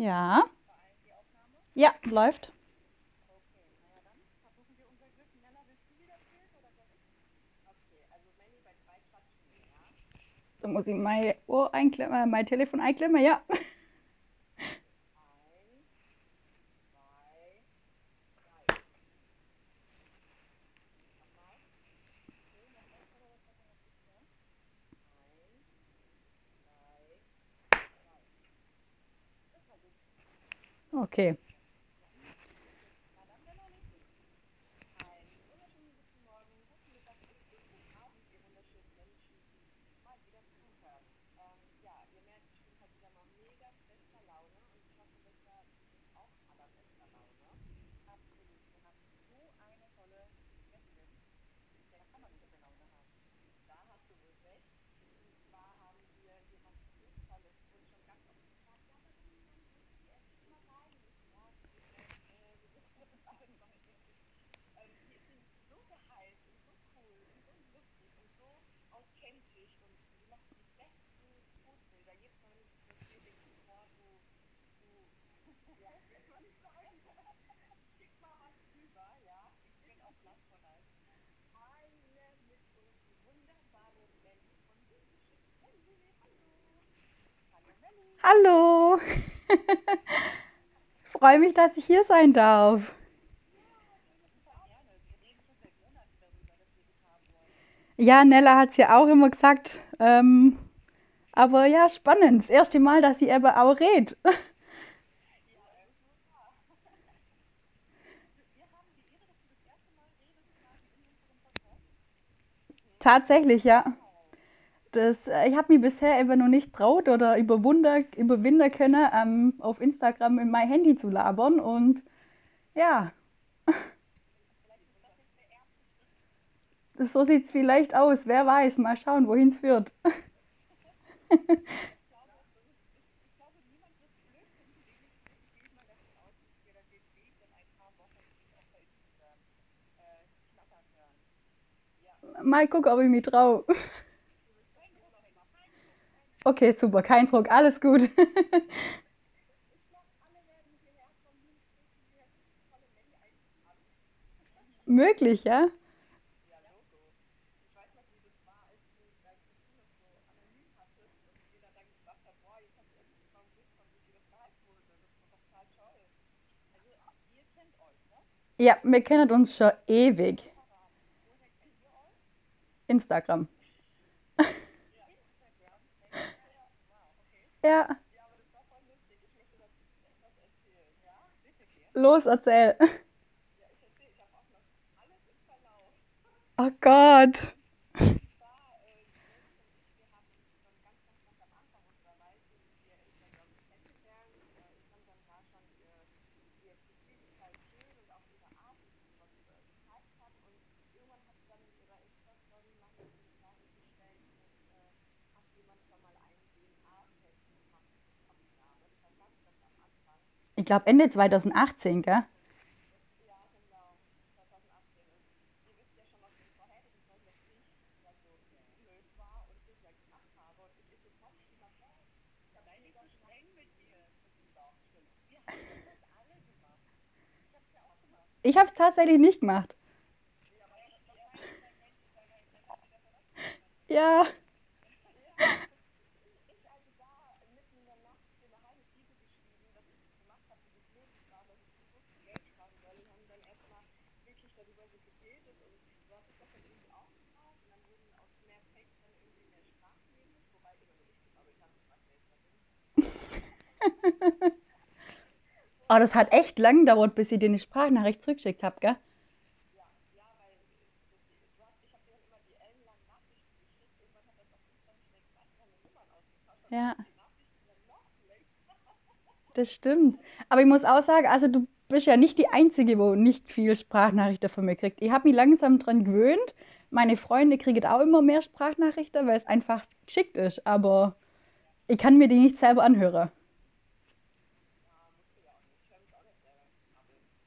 Ja. Ja, läuft. Da muss ich mein Ohr einklemmen, äh, mein Telefon einklemmen, ja. Okay. Hallo. Freue mich, dass ich hier sein darf. Ja, Nella hat es ja auch immer gesagt. Ähm, aber ja, spannend. Das erste Mal, dass sie eben auch redet. Tatsächlich, ja. Das, äh, ich habe mich bisher eben noch nicht traut oder überwunder, überwinden können, ähm, auf Instagram in mein Handy zu labern. Und ja, das, so sieht es vielleicht aus. Wer weiß, mal schauen, wohin es führt. Mal gucken, ob ich mich traue. Okay, super, kein Druck, alles gut. Möglich, ja? Ja, wir kennen uns schon ewig. Instagram. Ja, los, erzähl. Oh Gott. Ich glaube Ende 2018, gell? Ich habe es tatsächlich nicht gemacht. Ja, oh, das hat echt lang gedauert, bis ich dir eine Sprachnachricht zurückgeschickt habe, gell? Ja, das stimmt. Aber ich muss auch sagen, also du bist ja nicht die Einzige, wo nicht viel Sprachnachrichten von mir kriegt. Ich habe mich langsam dran gewöhnt. Meine Freunde kriegen auch immer mehr Sprachnachrichten, weil es einfach geschickt ist. Aber ich kann mir die nicht selber anhören.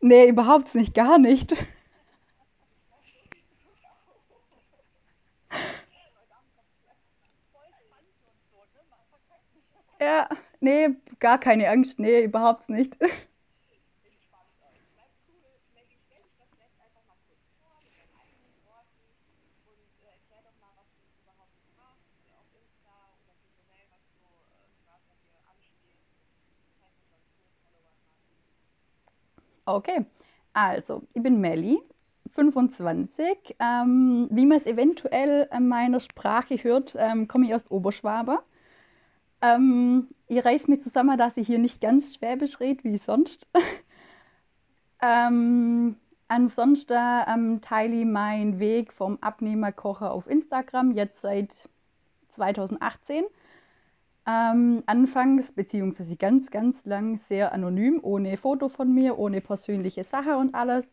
Nee, überhaupt nicht, gar nicht. Ja, nee, gar keine Angst, nee, überhaupt nicht. Okay, also, ich bin Melli, 25. Ähm, wie man es eventuell an meiner Sprache hört, ähm, komme ich aus Oberschwaben. Ähm, ich reiß mir zusammen, dass ich hier nicht ganz Schwäbisch rede wie sonst. ähm, ansonsten ähm, teile ich meinen Weg vom Abnehmerkocher auf Instagram jetzt seit 2018. Ähm, anfangs, beziehungsweise ganz, ganz lang sehr anonym, ohne Foto von mir, ohne persönliche Sache und alles,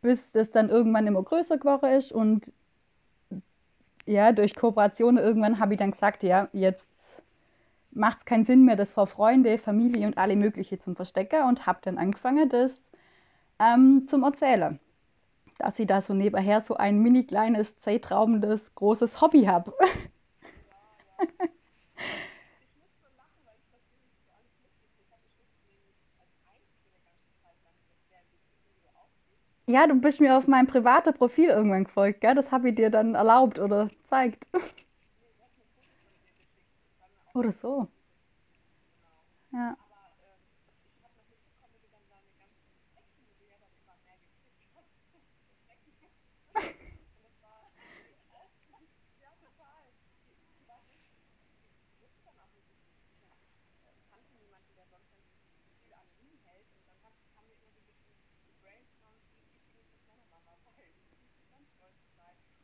bis das dann irgendwann immer größer geworden ist und ja, durch Kooperation irgendwann habe ich dann gesagt, ja, jetzt macht es keinen Sinn mehr, das vor Freunde, Familie und alle mögliche zum Verstecken und habe dann angefangen, das ähm, zum Erzählen. Dass ich da so nebenher so ein mini kleines, zeitraubendes, großes Hobby habe. Ja, du bist mir auf meinem privaten Profil irgendwann gefolgt, gell? Das habe ich dir dann erlaubt oder gezeigt. Oder so. Ja.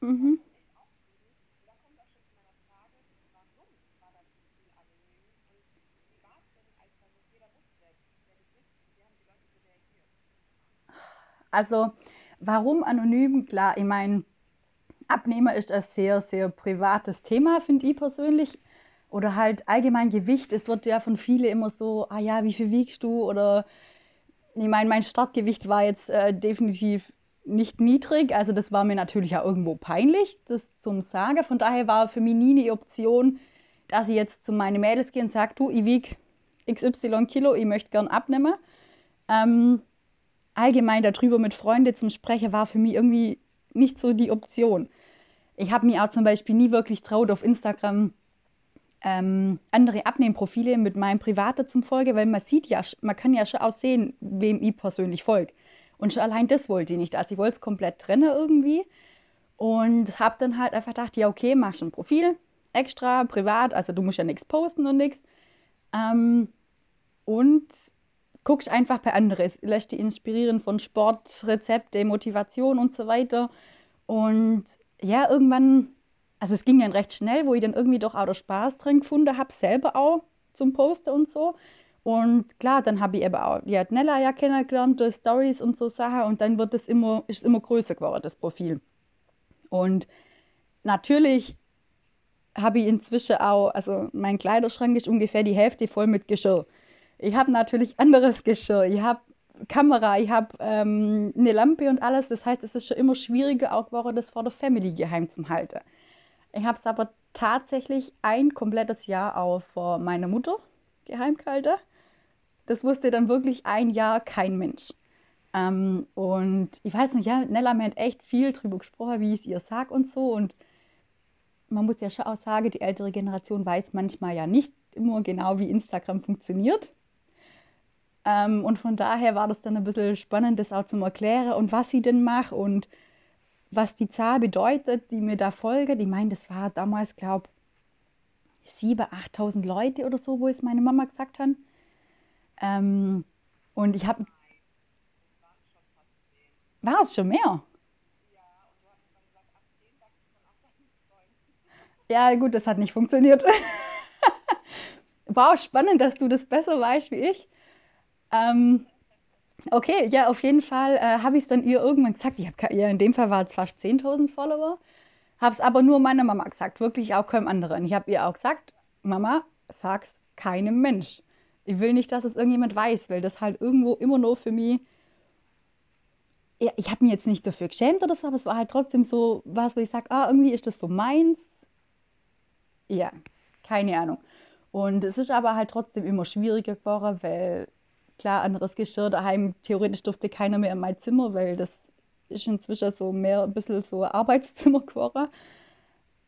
Mhm. Also, warum anonym? Klar, ich meine, Abnehmer ist ein sehr, sehr privates Thema, finde ich persönlich. Oder halt allgemein Gewicht. Es wird ja von vielen immer so, ah ja, wie viel wiegst du? Oder ich meine, mein Startgewicht war jetzt äh, definitiv nicht niedrig. Also das war mir natürlich auch irgendwo peinlich, das zum Sagen. Von daher war für mich nie eine Option, dass ich jetzt zu meinen Mädels gehe und sage, du, ich wiege XY Kilo, ich möchte gern abnehmen. Ähm, allgemein darüber mit Freunden zum Sprechen war für mich irgendwie nicht so die Option. Ich habe mir auch zum Beispiel nie wirklich traut, auf Instagram ähm, andere Abnehmprofile mit meinem Privaten zum Folge, weil man sieht ja, man kann ja schon auch sehen, wem ich persönlich folge. Und schon allein das wollte ich nicht. Also ich wollte es komplett trennen irgendwie. Und habe dann halt einfach gedacht, ja okay, machst ein Profil, extra, privat, also du musst ja nichts posten und nichts. Ähm, und guckst einfach bei anderen, lässt dich inspirieren von Sport, Rezepte, Motivation und so weiter. Und ja, irgendwann, also es ging dann recht schnell, wo ich dann irgendwie doch auch der Spaß dran gefunden habe, selber auch zum Posten und so. Und klar, dann habe ich eben auch die hat Nella ja kennengelernt, durch Stories und so Sachen. Und dann wird es immer, ist immer größer geworden, das Profil. Und natürlich habe ich inzwischen auch, also mein Kleiderschrank ist ungefähr die Hälfte voll mit Geschirr. Ich habe natürlich anderes Geschirr. Ich habe Kamera, ich habe ähm, eine Lampe und alles. Das heißt, es ist schon immer schwieriger, auch geworden, das vor der Family geheim zu halten. Ich habe es aber tatsächlich ein komplettes Jahr auch vor meiner Mutter geheim gehalten. Das wusste dann wirklich ein Jahr kein Mensch. Ähm, und ich weiß nicht, ja, Nella mir hat echt viel drüber gesprochen, wie ich es ihr sage und so. Und man muss ja schon auch sagen, die ältere Generation weiß manchmal ja nicht immer genau, wie Instagram funktioniert. Ähm, und von daher war das dann ein bisschen spannend, das auch zu erklären und was sie denn macht und was die Zahl bedeutet, die mir da folge. Die meint, das war damals, glaube ich, 7.000, 8.000 Leute oder so, wo es meine Mama gesagt hat. Ähm, und ich habe. War es schon mehr? Ja, gut, das hat nicht funktioniert. Auch spannend, dass du das besser weißt wie ich. Ähm, okay, ja, auf jeden Fall äh, habe ich es dann ihr irgendwann gesagt. Ich habe ja, in dem Fall war es fast 10.000 Follower. Habe es aber nur meiner Mama gesagt, wirklich auch keinem anderen. Ich habe ihr auch gesagt, Mama, sag's keinem Mensch. Ich will nicht, dass es irgendjemand weiß, weil das halt irgendwo immer nur für mich. Ja, ich habe mich jetzt nicht dafür geschämt oder so, aber es war halt trotzdem so was, wo ich sage, ah, irgendwie ist das so meins. Ja, keine Ahnung. Und es ist aber halt trotzdem immer schwieriger geworden, weil klar, anderes Geschirr daheim, theoretisch durfte keiner mehr in mein Zimmer, weil das ist inzwischen so mehr ein bisschen so Arbeitszimmer geworden.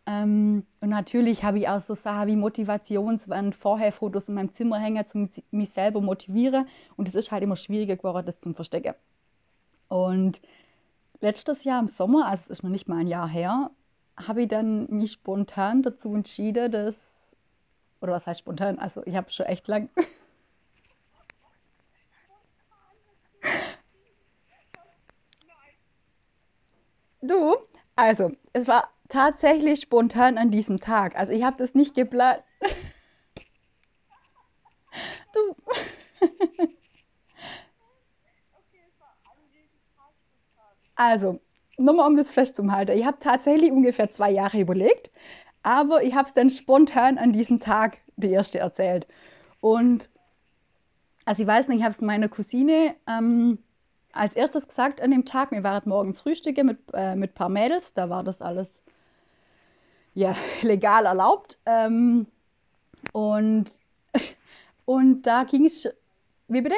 Ähm, und natürlich habe ich auch so Sachen wie Motivationswand, vorher Fotos in meinem Zimmer hängen, um mich selber motivieren. Und es ist halt immer schwieriger geworden, das zu verstecken. Und letztes Jahr im Sommer, also es ist noch nicht mal ein Jahr her, habe ich dann mich spontan dazu entschieden, dass, oder was heißt spontan, also ich habe schon echt lang Du, also, es war tatsächlich spontan an diesem Tag. Also, ich habe das nicht geplant. Du. Also, nochmal um das festzuhalten. Ich habe tatsächlich ungefähr zwei Jahre überlegt, aber ich habe es dann spontan an diesem Tag die erste erzählt. Und also ich weiß nicht, ich habe es meiner Cousine ähm, als erstes gesagt an dem Tag. Wir waren morgens Frühstücke mit, äh, mit ein paar Mädels, da war das alles ja, legal erlaubt. Ähm, und, und da ging es, wie bitte?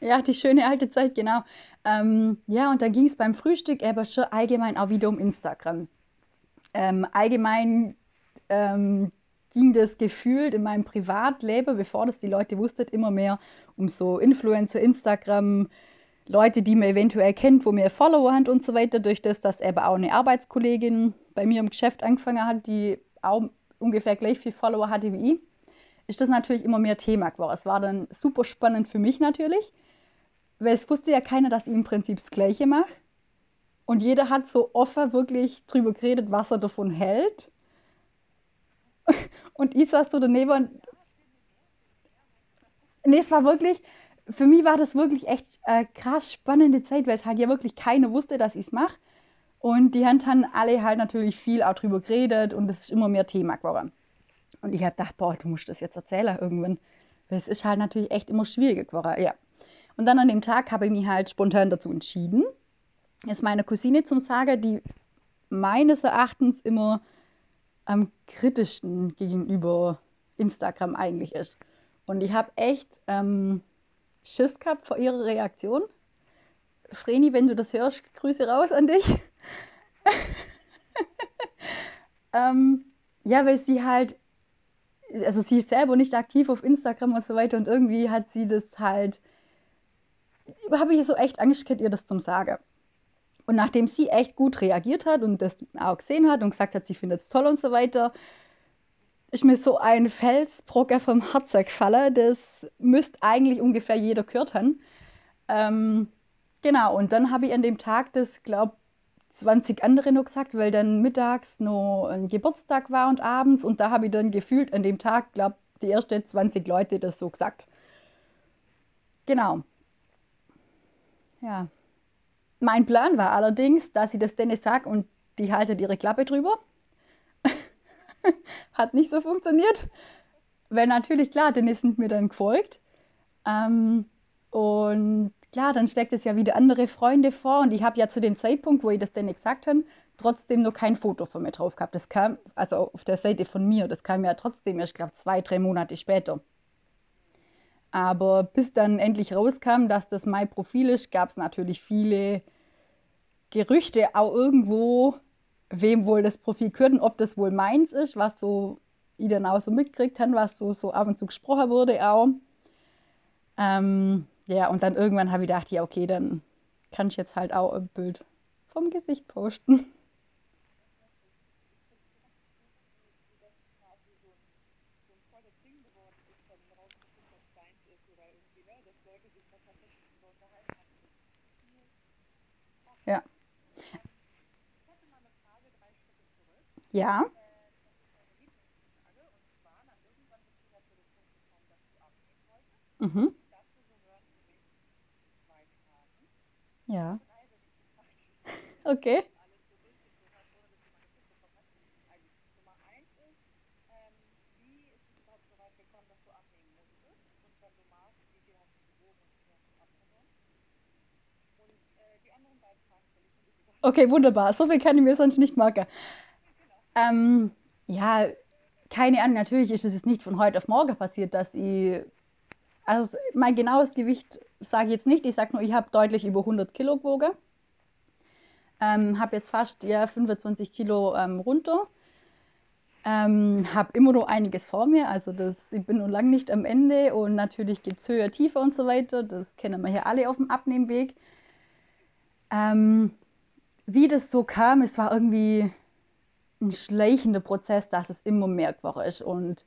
Ja, die schöne alte Zeit, genau. Ähm, ja, und dann ging es beim Frühstück aber schon allgemein auch wieder um Instagram. Ähm, allgemein ähm, ging das gefühlt in meinem Privatleben, bevor das die Leute wussten, immer mehr um so Influencer, Instagram, Leute, die man eventuell kennt, wo mehr Follower haben und so weiter, durch das, dass eben auch eine Arbeitskollegin bei mir im Geschäft angefangen hat, die auch ungefähr gleich viel Follower hatte wie ich, ist das natürlich immer mehr Thema geworden. Es war dann super spannend für mich natürlich, weil es wusste ja keiner, dass ich im Prinzip das Gleiche mache. Und jeder hat so offen wirklich drüber geredet, was er davon hält. Und ich saß so daneben nee, es war wirklich, für mich war das wirklich echt äh, krass spannende Zeit, weil es halt ja wirklich keiner wusste, dass ich es mache. Und die haben dann alle halt natürlich viel auch drüber geredet und es ist immer mehr Thema geworden. Und ich habe gedacht, boah, du musst das jetzt erzählen irgendwann. Weil es ist halt natürlich echt immer schwieriger geworden, ja. Und dann an dem Tag habe ich mich halt spontan dazu entschieden, es meiner Cousine zum Sagen, die meines Erachtens immer am kritischsten gegenüber Instagram eigentlich ist. Und ich habe echt ähm, Schiss gehabt vor ihrer Reaktion. Vreni, wenn du das hörst, Grüße raus an dich. ähm, ja, weil sie halt, also sie ist selber nicht aktiv auf Instagram und so weiter und irgendwie hat sie das halt, habe ich so echt Angst gehabt, ihr das zum Sagen. Und nachdem sie echt gut reagiert hat und das auch gesehen hat und gesagt hat, sie findet es toll und so weiter, ist mir so ein Felsbrocker vom Herz gefallen. Das müsste eigentlich ungefähr jeder gehört haben. Ähm, genau, und dann habe ich an dem Tag das, glaube 20 andere noch gesagt, weil dann mittags noch ein Geburtstag war und abends. Und da habe ich dann gefühlt an dem Tag, glaube die ersten 20 Leute das so gesagt. Genau. Ja. Mein Plan war allerdings, dass ich das denen sage und die haltet ihre Klappe drüber. Hat nicht so funktioniert. Weil natürlich, klar, denen sind mir dann gefolgt. Ähm, und klar, dann steckt es ja wieder andere Freunde vor. Und ich habe ja zu dem Zeitpunkt, wo ich das denen gesagt habe, trotzdem noch kein Foto von mir drauf gehabt. Das kam, also auf der Seite von mir, das kam ja trotzdem erst, glaube zwei, drei Monate später. Aber bis dann endlich rauskam, dass das mein Profil ist, gab es natürlich viele Gerüchte auch irgendwo, wem wohl das Profil gehört und ob das wohl meins ist, was so ich dann auch so mitgekriegt habe, was so, so ab und zu gesprochen wurde auch. Ähm, ja, und dann irgendwann habe ich gedacht, ja, okay, dann kann ich jetzt halt auch ein Bild vom Gesicht posten. Ja. Ja. Mhm. Ja. Okay. Okay, wunderbar. So viel kann ich mir sonst nicht merken. Ähm, ja, keine Ahnung, natürlich ist es jetzt nicht von heute auf morgen passiert, dass ich, also mein genaues Gewicht sage ich jetzt nicht, ich sage nur, ich habe deutlich über 100 Kilo gewogen. Ähm, habe jetzt fast ja, 25 Kilo ähm, runter. Ähm, habe immer noch einiges vor mir, also das, ich bin noch lange nicht am Ende und natürlich gibt es höher, tiefer und so weiter. Das kennen wir hier alle auf dem Abnehmweg. Ähm, wie das so kam, es war irgendwie ein schleichender Prozess, dass es immer mehr ist. Und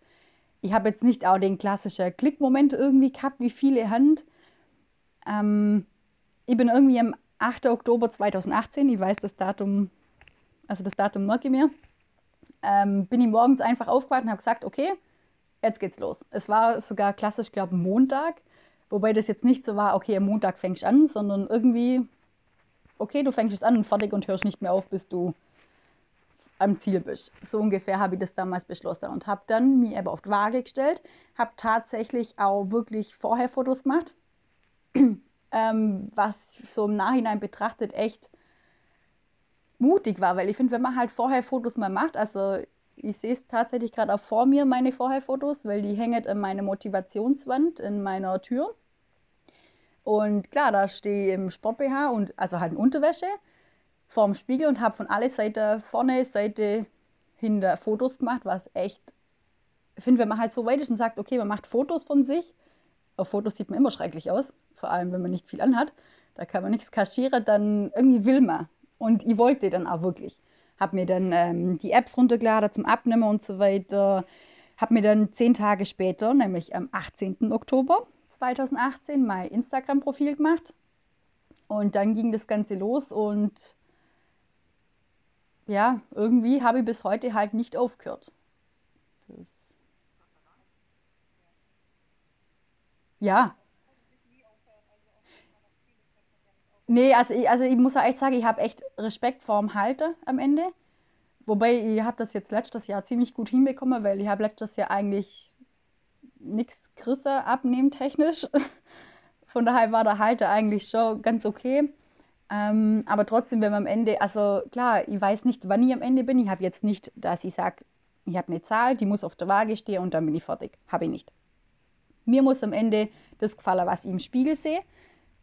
ich habe jetzt nicht auch den klassischen Klickmoment irgendwie gehabt, wie viele Hand. Ähm, ich bin irgendwie am 8. Oktober 2018, ich weiß das Datum, also das Datum merke ich mir, ähm, bin ich morgens einfach aufgewacht und habe gesagt, okay, jetzt geht's los. Es war sogar klassisch, glaube ich, Montag, wobei das jetzt nicht so war, okay, am Montag fängst du an, sondern irgendwie, okay, du fängst jetzt an und fertig und hörst nicht mehr auf, bis du am Ziel bist. So ungefähr habe ich das damals beschlossen und habe dann mich aber auf die Waage gestellt, habe tatsächlich auch wirklich vorher Fotos gemacht, ähm, was so im Nachhinein betrachtet echt mutig war, weil ich finde, wenn man halt vorher Fotos mal macht, also ich sehe es tatsächlich gerade auch vor mir, meine Vorher-Fotos, weil die hängen in meiner Motivationswand in meiner Tür. Und klar, da stehe ich im Sport-BH und also halt in Unterwäsche vorm Spiegel und habe von alle Seiten, vorne, Seite, hinter Fotos gemacht, was echt, ich finde, wenn man halt so weit ist und sagt, okay, man macht Fotos von sich, auf Fotos sieht man immer schrecklich aus, vor allem wenn man nicht viel anhat, da kann man nichts kaschieren, dann irgendwie will man. Und ich wollte dann auch wirklich. Habe mir dann ähm, die Apps runtergeladen zum Abnehmen und so weiter. Habe mir dann zehn Tage später, nämlich am 18. Oktober 2018, mein Instagram-Profil gemacht. Und dann ging das Ganze los und ja, irgendwie habe ich bis heute halt nicht aufgehört. Das, ja, nee, also ich, also ich muss ja echt sagen, ich habe echt Respekt vorm Halter am Ende. Wobei ich habe das jetzt letztes Jahr ziemlich gut hinbekommen, weil ich habe letztes Jahr eigentlich nichts gerissen abnehmen technisch. Von daher war der Halter eigentlich schon ganz okay. Ähm, aber trotzdem, wenn man am Ende, also klar, ich weiß nicht, wann ich am Ende bin. Ich habe jetzt nicht, dass ich sage, ich habe eine Zahl, die muss auf der Waage stehen und dann bin ich fertig. Habe ich nicht. Mir muss am Ende das gefallen, was ich im Spiegel sehe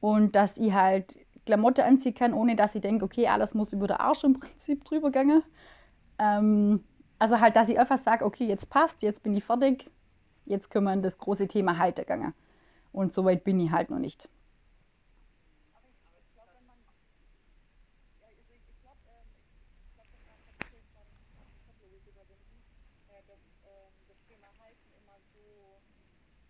und dass ich halt Klamotte anziehen kann, ohne dass ich denke, okay, alles muss über den Arsch im Prinzip drüber gehen. Ähm, also halt, dass ich einfach sage, okay, jetzt passt, jetzt bin ich fertig, jetzt können wir das große Thema Halter gehen. Und so weit bin ich halt noch nicht.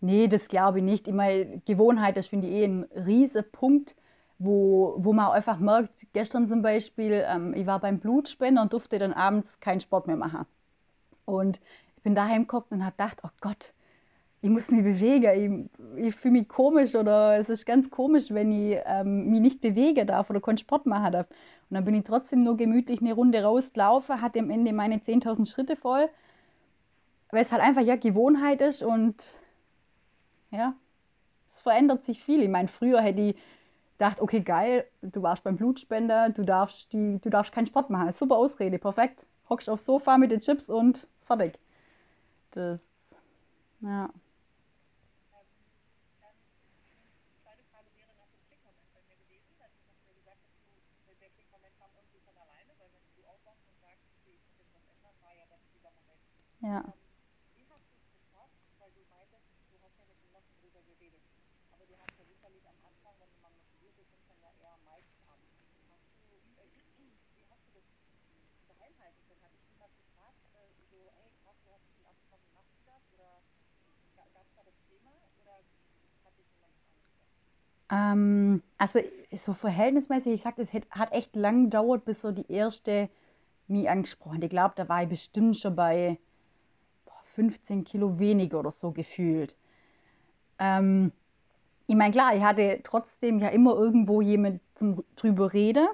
nee, das glaube ich nicht. Ich meine, Gewohnheit, das finde ich eh ein riesiger Punkt, wo, wo man einfach merkt, gestern zum Beispiel, ähm, ich war beim Blutspender und durfte dann abends keinen Sport mehr machen. Und ich bin daheim geguckt und habe gedacht, oh Gott, ich muss mich bewegen. Ich, ich fühle mich komisch oder es ist ganz komisch, wenn ich ähm, mich nicht bewegen darf oder keinen Sport machen darf. Und dann bin ich trotzdem nur gemütlich eine Runde rausgelaufen, hatte am Ende meine 10.000 Schritte voll, weil es halt einfach ja Gewohnheit ist und ja, es verändert sich viel. Ich meine, früher hätte ich gedacht, okay, geil, du warst beim Blutspender, du darfst, die, du darfst keinen Sport machen. Super Ausrede, perfekt. Hockst aufs Sofa mit den Chips und fertig. Das, ja. Ja. Ähm, also so verhältnismäßig, ich sag, das hat echt lang gedauert, bis so die erste mich angesprochen hat. Ich glaube, da war ich bestimmt schon bei boah, 15 Kilo weniger oder so gefühlt. Ähm, ich meine, klar, ich hatte trotzdem ja immer irgendwo jemand zum drüber reden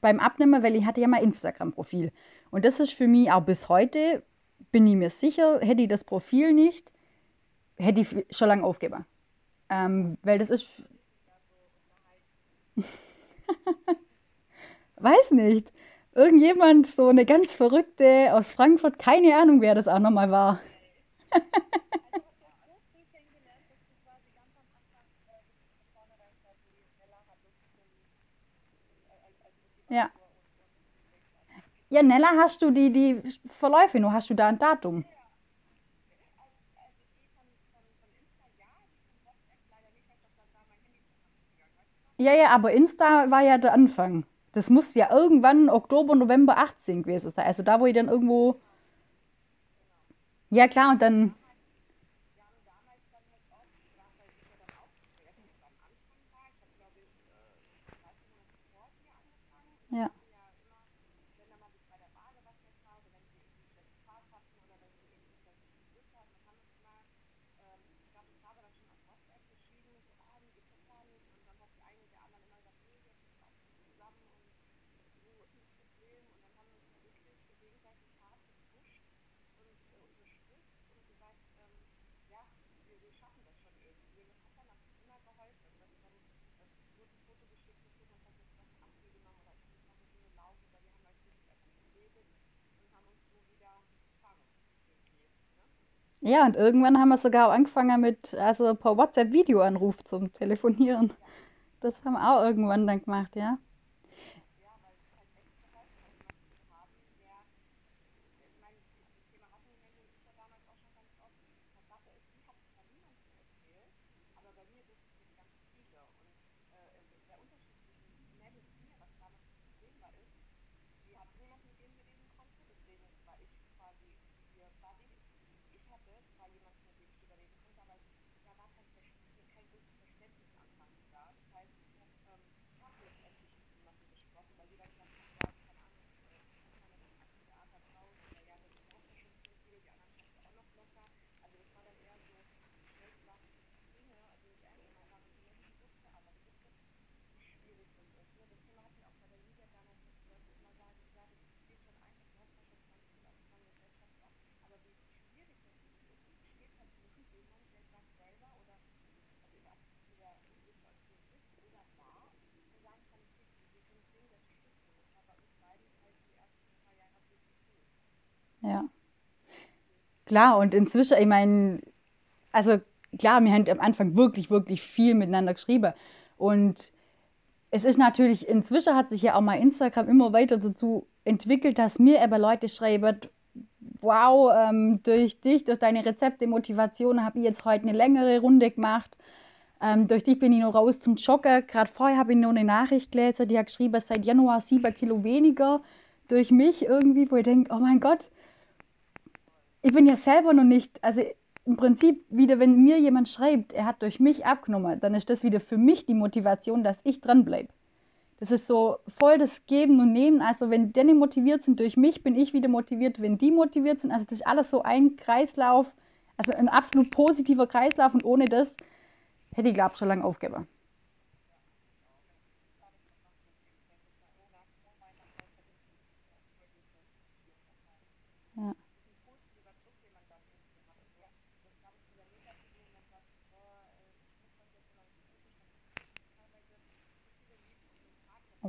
beim Abnehmen, weil ich hatte ja mein Instagram-Profil. Und das ist für mich auch bis heute, bin ich mir sicher, hätte ich das Profil nicht, hätte ich schon lange aufgegeben. Ähm, weil das ist, weiß nicht, irgendjemand, so eine ganz Verrückte aus Frankfurt, keine Ahnung, wer das auch nochmal war. Ja. Ja, Nella, hast du die, die Verläufe noch? Hast du da ein Datum? Ja, ja, aber Insta war ja der Anfang. Das muss ja irgendwann Oktober, November 18 gewesen sein. Also da, wo ich dann irgendwo. Ja, klar, und dann. Ja, ja, und irgendwann haben wir sogar auch angefangen mit, also per WhatsApp-Videoanruf zum Telefonieren. Das haben wir auch irgendwann dann gemacht, ja. Okay. Klar, und inzwischen, ich meine, also klar, wir haben am Anfang wirklich, wirklich viel miteinander geschrieben. Und es ist natürlich, inzwischen hat sich ja auch mal Instagram immer weiter dazu entwickelt, dass mir eben Leute schreiben, wow, ähm, durch dich, durch deine Rezepte, Motivation habe ich jetzt heute eine längere Runde gemacht. Ähm, durch dich bin ich noch raus zum Joggen. Gerade vorher habe ich noch eine Nachricht gelesen, die hat geschrieben, seit Januar sieben Kilo weniger. Durch mich irgendwie, wo ich denke, oh mein Gott, ich bin ja selber noch nicht, also im Prinzip wieder, wenn mir jemand schreibt, er hat durch mich abgenommen, dann ist das wieder für mich die Motivation, dass ich dranbleibe. Das ist so voll das Geben und Nehmen. Also wenn die motiviert sind durch mich, bin ich wieder motiviert, wenn die motiviert sind. Also das ist alles so ein Kreislauf, also ein absolut positiver Kreislauf und ohne das hätte ich, glaube ich, schon lange aufgegeben.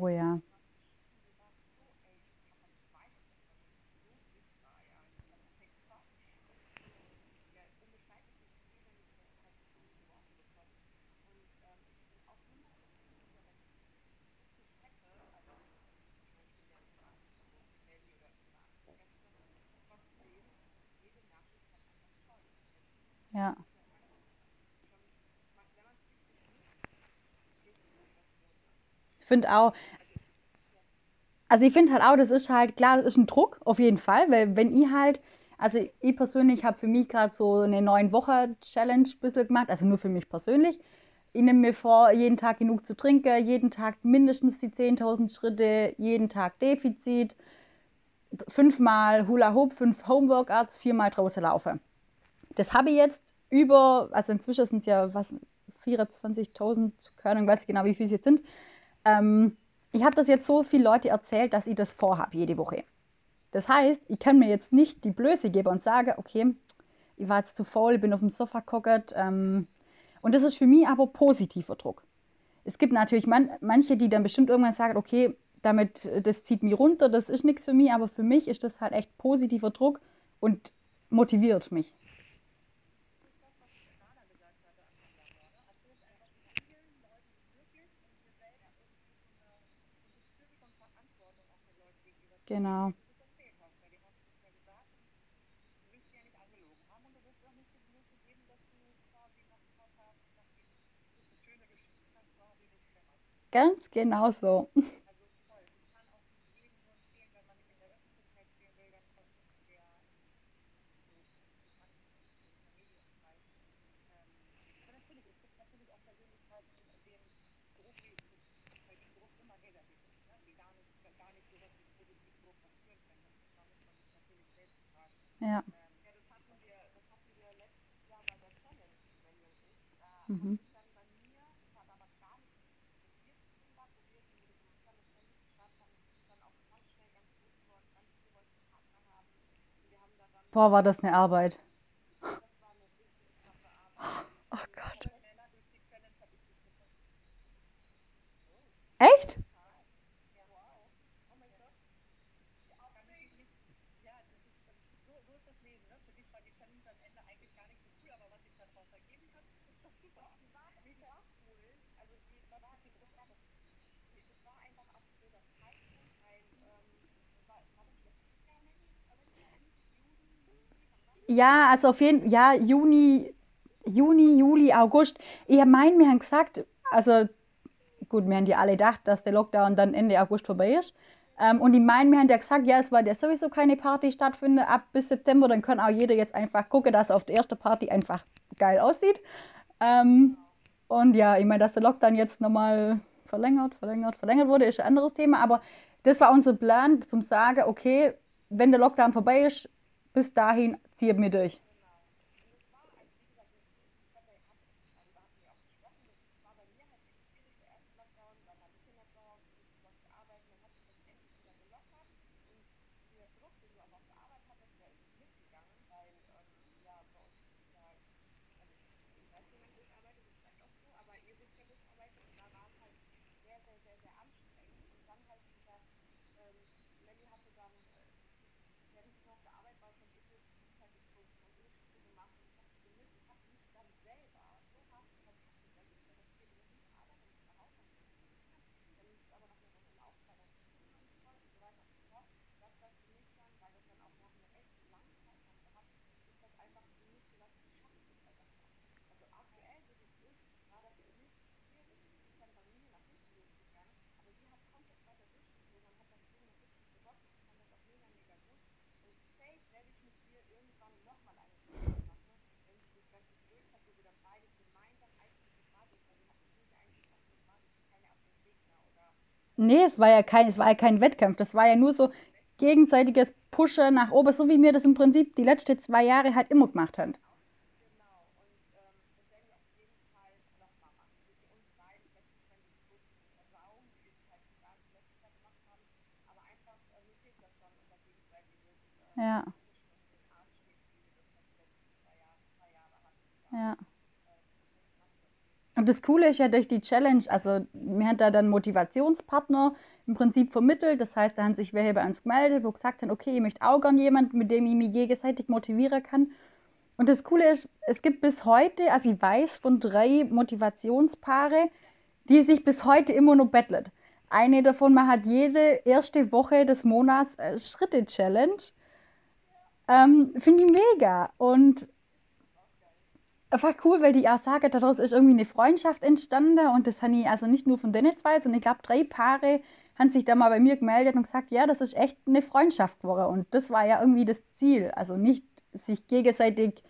Oh ja. Finde auch, also ich finde halt auch, das ist halt, klar, das ist ein Druck, auf jeden Fall, weil wenn ich halt, also ich persönlich habe für mich gerade so eine neun Woche Challenge ein bisschen gemacht, also nur für mich persönlich. Ich nehme mir vor, jeden Tag genug zu trinken, jeden Tag mindestens die 10.000 Schritte, jeden Tag Defizit, fünfmal Hula Hoop, fünf Homeworkouts, viermal draußen laufen. Das habe ich jetzt über, also inzwischen sind es ja was, 24.000, keine Ahnung, weiß ich genau, wie viele es jetzt sind. Ähm, ich habe das jetzt so viele Leute erzählt, dass ich das vorhabe jede Woche. Das heißt, ich kann mir jetzt nicht die Blöße geben und sagen, okay, ich war jetzt zu faul, bin auf dem Sofa gekockert. Ähm, und das ist für mich aber positiver Druck. Es gibt natürlich man, manche, die dann bestimmt irgendwann sagen, okay, damit, das zieht mich runter, das ist nichts für mich, aber für mich ist das halt echt positiver Druck und motiviert mich. Genau. Ganz genau so. Ja. Mhm. Boah, war das eine Arbeit. Oh Gott. Echt? Ja, also auf jeden Fall, ja, Juni, Juni, Juli, August. Ich meine, wir haben gesagt, also gut, wir haben ja alle gedacht, dass der Lockdown dann Ende August vorbei ist. Ähm, und ich meine, wir haben ja gesagt, ja, es war ja sowieso keine Party stattfindet ab bis September, dann kann auch jeder jetzt einfach gucken, dass auf der ersten Party einfach geil aussieht. Ähm, und ja, ich meine, dass der Lockdown jetzt nochmal verlängert, verlängert, verlängert wurde, ist ein anderes Thema. Aber das war unser Plan, zum sagen, okay, wenn der Lockdown vorbei ist, bis dahin ziehen wir durch. Nee, es war ja kein, es war ja kein Wettkampf. Das war ja nur so gegenseitiges Pushen nach oben, so wie wir das im Prinzip die letzten zwei Jahre halt immer gemacht haben. Ja, ja. Und das Coole ist ja durch die Challenge, also wir haben da dann Motivationspartner im Prinzip vermittelt. Das heißt, da haben sich welche bei uns gemeldet, wo gesagt haben, okay, ich möchte auch gerne jemanden, mit dem ich mich gegenseitig motivieren kann. Und das Coole ist, es gibt bis heute, also ich weiß von drei Motivationspaare, die sich bis heute immer noch bettelt. Eine davon, man hat jede erste Woche des Monats Schritte-Challenge. Ähm, Finde ich mega. Und einfach cool, weil die auch sagen, daraus ist irgendwie eine Freundschaft entstanden und das habe ich also nicht nur von denen zwei, sondern ich glaube, drei Paare haben sich da mal bei mir gemeldet und gesagt, ja, das ist echt eine Freundschaft geworden und das war ja irgendwie das Ziel. Also nicht sich gegenseitig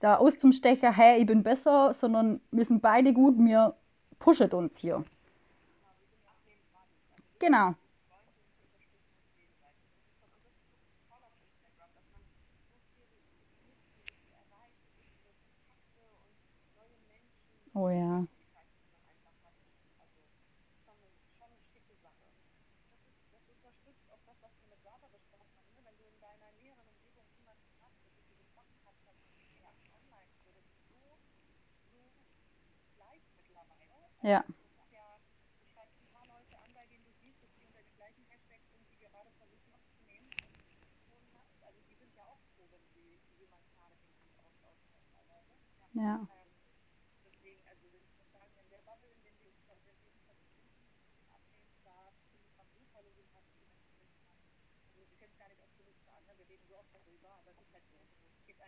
da auszumstechen, hey, ich bin besser, sondern wir sind beide gut, wir pushen uns hier. Genau. Oh ja. Ja. Ja.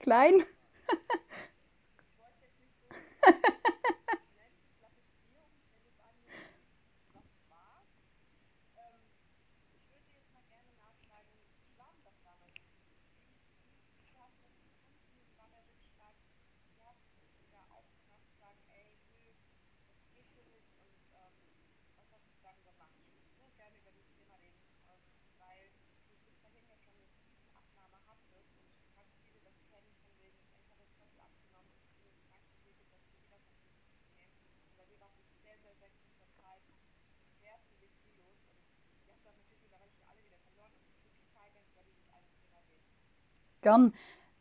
klein. Gern.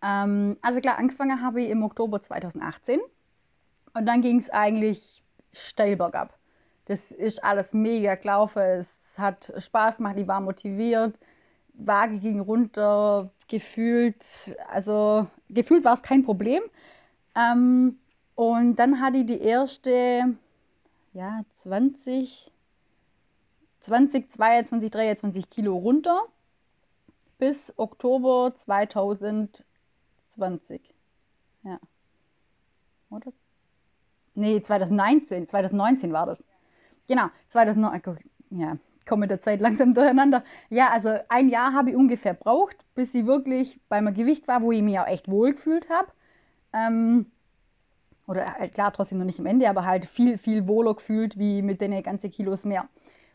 Ähm, also klar, angefangen habe ich im Oktober 2018 und dann ging es eigentlich steil bergab. Das ist alles mega gelaufen, es hat Spaß gemacht, ich war motiviert, Waage ging runter, gefühlt, also gefühlt war es kein Problem. Ähm, und dann hatte ich die erste, ja, 20, 20, 22, 23 Kilo runter bis Oktober 2020. Ja, oder? Nee, 2019. 2019 war das. Genau, 2009. guck, Ja, komme mit der Zeit langsam durcheinander. Ja, also ein Jahr habe ich ungefähr braucht, bis ich wirklich bei meinem Gewicht war, wo ich mich auch echt wohl gefühlt habe. Ähm, oder halt klar, trotzdem noch nicht am Ende, aber halt viel, viel wohler gefühlt wie mit den ganzen Kilos mehr.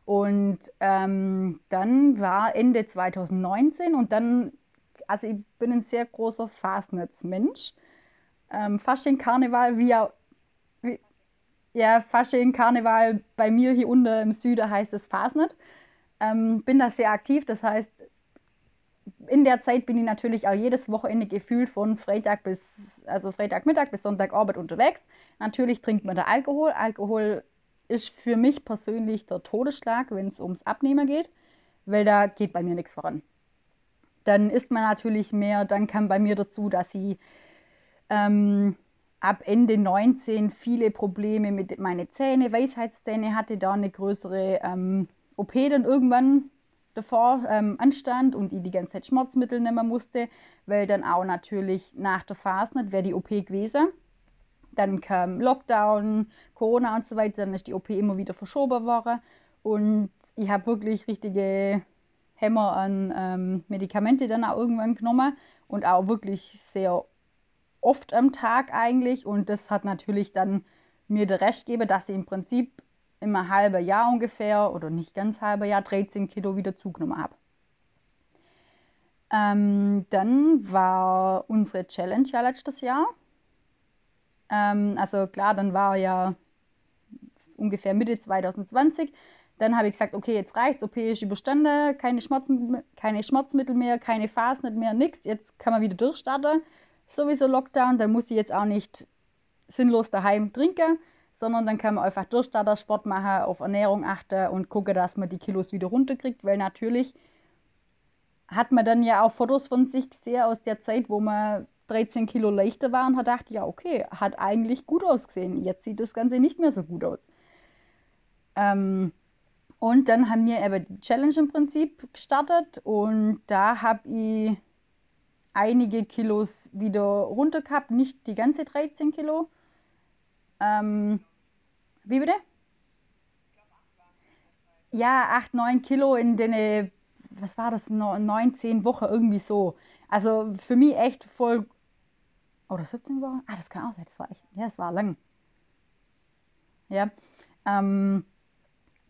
Und ähm, dann war Ende 2019 und dann, also ich bin ein sehr großer Fastnetz-Mensch. Ähm, Fasching, Karneval, wie auch, wie, ja, Fasching, Karneval, bei mir hier unten im Süden heißt es Fasnet. Ähm, bin da sehr aktiv, das heißt, in der Zeit bin ich natürlich auch jedes Wochenende gefühlt von Freitag bis, also Freitagmittag bis Sonntagabend unterwegs. Natürlich trinkt man da Alkohol. Alkohol ist für mich persönlich der Todesschlag, wenn es ums Abnehmen geht, weil da geht bei mir nichts voran. Dann isst man natürlich mehr, dann kam bei mir dazu, dass ich ähm, ab Ende 19 viele Probleme mit meinen Zähnen, Weisheitszähne hatte, da eine größere ähm, OP dann irgendwann davor ähm, anstand und ich die ganze Zeit Schmerzmittel nehmen musste, weil dann auch natürlich nach der Phase nicht wäre die OP gewesen. Dann kam Lockdown, Corona und so weiter, dann ist die OP immer wieder verschoben worden und ich habe wirklich richtige Hämmer an ähm, Medikamente dann auch irgendwann genommen und auch wirklich sehr oft am Tag eigentlich und das hat natürlich dann mir der Rest gegeben, dass ich im Prinzip immer halbe Jahr ungefähr oder nicht ganz halbe Jahr 13 Kilo wieder zugenommen habe. Ähm, dann war unsere Challenge ja letztes Jahr. Ähm, also klar, dann war ja ungefähr Mitte 2020. Dann habe ich gesagt, okay, jetzt reicht's, OP ist überstanden, keine, Schmerzmittel, keine Schmerzmittel mehr, keine Phasen mehr, nichts. Jetzt kann man wieder durchstarten. Sowieso Lockdown, dann muss ich jetzt auch nicht sinnlos daheim trinken, sondern dann kann man einfach Durchstarter Sport machen, auf Ernährung achten und gucken, dass man die Kilos wieder runterkriegt, weil natürlich hat man dann ja auch Fotos von sich gesehen aus der Zeit, wo man 13 Kilo leichter war und hat gedacht, ja, okay, hat eigentlich gut ausgesehen. Jetzt sieht das Ganze nicht mehr so gut aus. Ähm, und dann haben wir eben die Challenge im Prinzip gestartet und da habe ich einige Kilos wieder runter gehabt, nicht die ganze 13 Kilo. Ähm, wie bitte? Ja, 8, 9 Kilo in den, was war das, 9, 10 Wochen, irgendwie so. Also für mich echt voll. Oder 17 Wochen? Ah, das kann auch sein. Das war echt. Ja, es war lang. Ja. Ähm,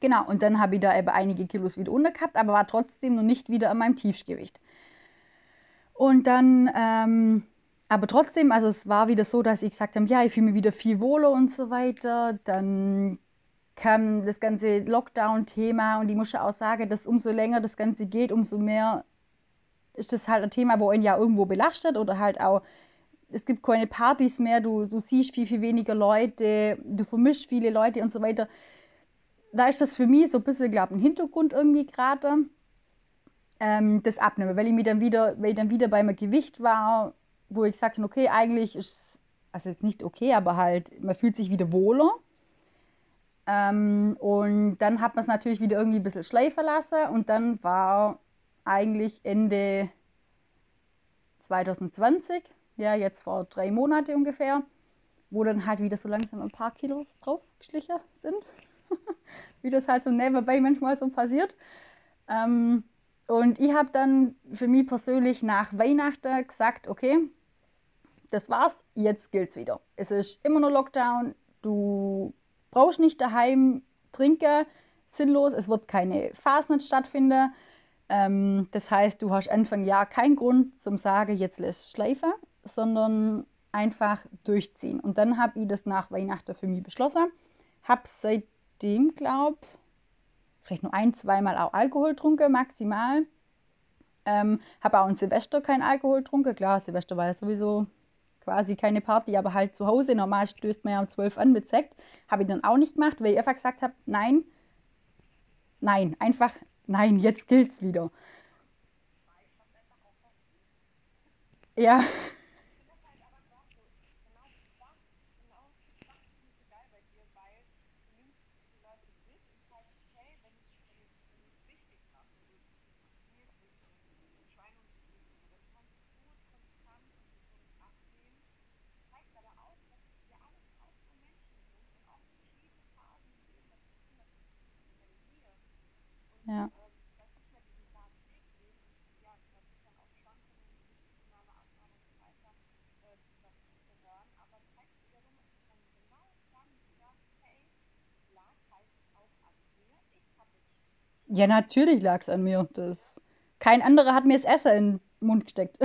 genau, und dann habe ich da eben einige Kilos wieder unter gehabt, aber war trotzdem noch nicht wieder an meinem Tiefgewicht. Und dann, ähm, aber trotzdem, also es war wieder so, dass ich gesagt habe, ja, ich fühle mich wieder viel wohler und so weiter. Dann kam das ganze Lockdown-Thema und ich muss ja auch sagen, dass umso länger das Ganze geht, umso mehr ist das halt ein Thema, wo ihn ja irgendwo belastet oder halt auch, es gibt keine Partys mehr, du, du siehst viel, viel weniger Leute, du vermischst viele Leute und so weiter. Da ist das für mich so ein bisschen, glaube ich, ein Hintergrund irgendwie gerade, ähm, das Abnehmen, weil ich, mir dann wieder, weil ich dann wieder bei meinem Gewicht war, wo ich gesagt habe, okay, eigentlich ist, also jetzt nicht okay, aber halt, man fühlt sich wieder wohler. Ähm, und dann hat man es natürlich wieder irgendwie ein bisschen schleifen lassen und dann war eigentlich Ende 2020, ja, jetzt vor drei Monaten ungefähr, wo dann halt wieder so langsam ein paar Kilos draufgeschlichen sind. Wie das halt so nebenbei manchmal so passiert. Ähm, und ich habe dann für mich persönlich nach Weihnachten gesagt, okay, das war's, jetzt gilt's wieder. Es ist immer noch Lockdown, du brauchst nicht daheim trinken, sinnlos, es wird keine Phasen stattfinden. Ähm, das heißt, du hast Anfang Jahr keinen Grund zum sagen, jetzt lässt schleifen, sondern einfach durchziehen. Und dann habe ich das nach Weihnachten für mich beschlossen. Habe seitdem, glaube vielleicht nur ein, zweimal auch Alkohol getrunken, maximal. Ähm, habe auch in Silvester kein Alkohol getrunken. Klar, Silvester war ja sowieso quasi keine Party, aber halt zu Hause. Normal stößt man ja um 12 an mit Sekt. Habe ich dann auch nicht gemacht, weil ich einfach gesagt habe, nein, nein, einfach nein, jetzt gilt's wieder. Ja. Ja. Ja, natürlich lag es an mir. Das, kein anderer hat mir das Essen in den Mund gesteckt.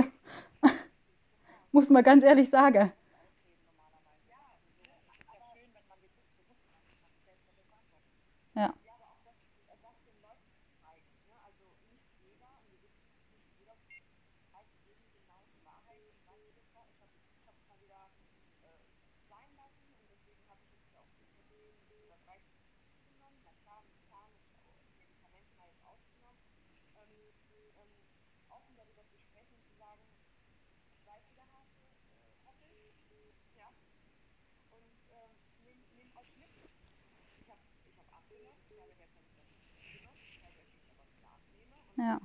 Muss man ganz ehrlich sagen. Ja. Ja.